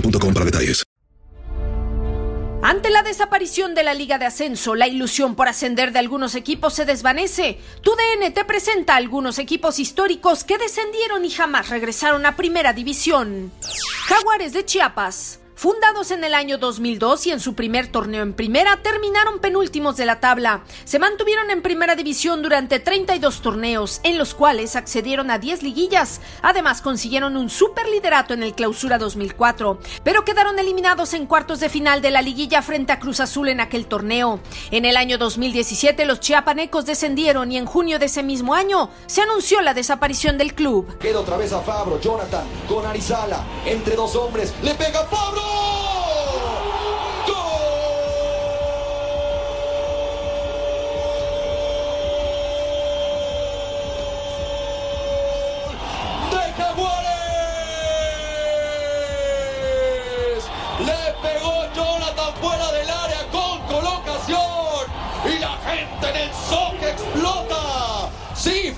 para detalles. Ante la desaparición de la Liga de Ascenso, la ilusión por ascender de algunos equipos se desvanece. Tu DN te presenta algunos equipos históricos que descendieron y jamás regresaron a Primera División. Jaguares de Chiapas. Fundados en el año 2002 y en su primer torneo en primera, terminaron penúltimos de la tabla. Se mantuvieron en primera división durante 32 torneos, en los cuales accedieron a 10 liguillas. Además, consiguieron un superliderato en el Clausura 2004, pero quedaron eliminados en cuartos de final de la liguilla frente a Cruz Azul en aquel torneo. En el año 2017, los chiapanecos descendieron y en junio de ese mismo año se anunció la desaparición del club. Queda otra vez a Fabro, Jonathan con Arizala, entre dos hombres, le pega Fabro. ¡De Jaguares! Le pegó Jonathan fuera del área con colocación y la gente en el soque explota.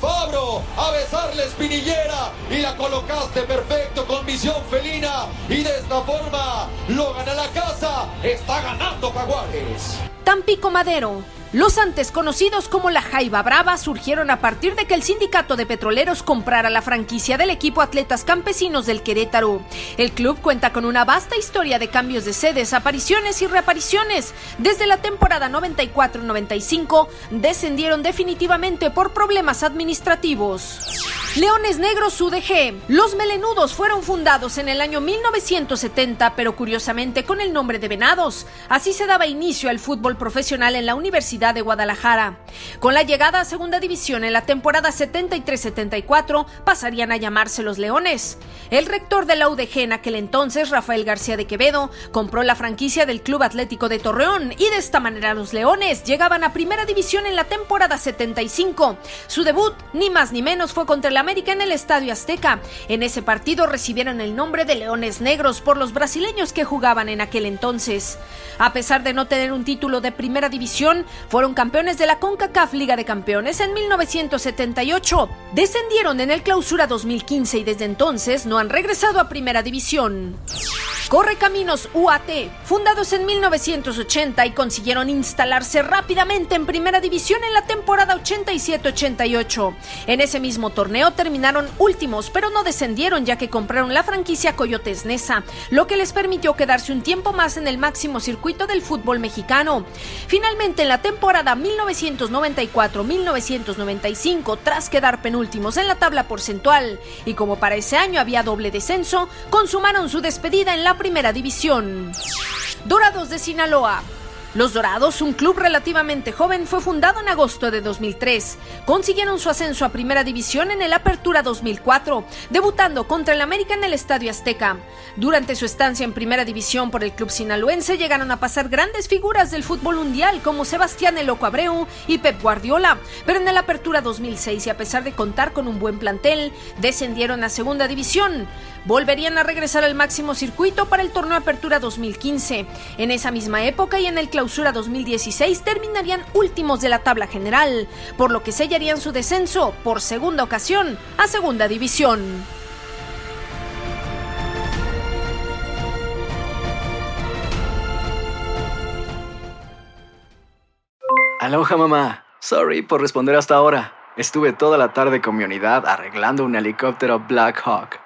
Fabro, a besarle espinillera y la colocaste perfecto con visión felina y de esta forma lo gana la casa. Está ganando Jaguares. Tampico Madero. Los antes conocidos como la Jaiba Brava surgieron a partir de que el sindicato de petroleros comprara la franquicia del equipo Atletas Campesinos del Querétaro. El club cuenta con una vasta historia de cambios de sedes, apariciones y reapariciones. Desde la temporada 94-95 descendieron definitivamente por problemas administrativos. Leones Negros UDG. Los melenudos fueron fundados en el año 1970, pero curiosamente con el nombre de Venados. Así se daba inicio al fútbol profesional en la Universidad de Guadalajara. Con la llegada a Segunda División en la temporada 73-74, pasarían a llamarse los Leones. El rector de la UDG en aquel entonces, Rafael García de Quevedo, compró la franquicia del Club Atlético de Torreón y de esta manera los Leones llegaban a Primera División en la temporada 75. Su debut, ni más ni menos, fue contra el América en el Estadio Azteca. En ese partido recibieron el nombre de Leones Negros por los brasileños que jugaban en aquel entonces. A pesar de no tener un título de Primera División, fueron campeones de la CONCACAF Liga de Campeones en 1978. Descendieron en el Clausura 2015 y desde entonces no han regresado a Primera División. Correcaminos UAT, fundados en 1980 y consiguieron instalarse rápidamente en primera división en la temporada 87-88. En ese mismo torneo terminaron últimos, pero no descendieron ya que compraron la franquicia Coyotes Nesa, lo que les permitió quedarse un tiempo más en el máximo circuito del fútbol mexicano. Finalmente, en la temporada 1994-1995, tras quedar penúltimos en la tabla porcentual, y como para ese año había doble descenso, consumaron su despedida en la primera división. Dorados de Sinaloa. Los Dorados, un club relativamente joven, fue fundado en agosto de 2003. Consiguieron su ascenso a Primera División en el Apertura 2004, debutando contra el América en el Estadio Azteca. Durante su estancia en Primera División por el club sinaloense llegaron a pasar grandes figuras del fútbol mundial como Sebastián El Abreu y Pep Guardiola, pero en el Apertura 2006 y a pesar de contar con un buen plantel, descendieron a Segunda División. Volverían a regresar al máximo circuito para el torneo Apertura 2015. En esa misma época y en el Clausura 2016 terminarían últimos de la tabla general, por lo que sellarían su descenso por segunda ocasión a Segunda División. Aloha mamá. Sorry por responder hasta ahora. Estuve toda la tarde con mi unidad arreglando un helicóptero Black Hawk.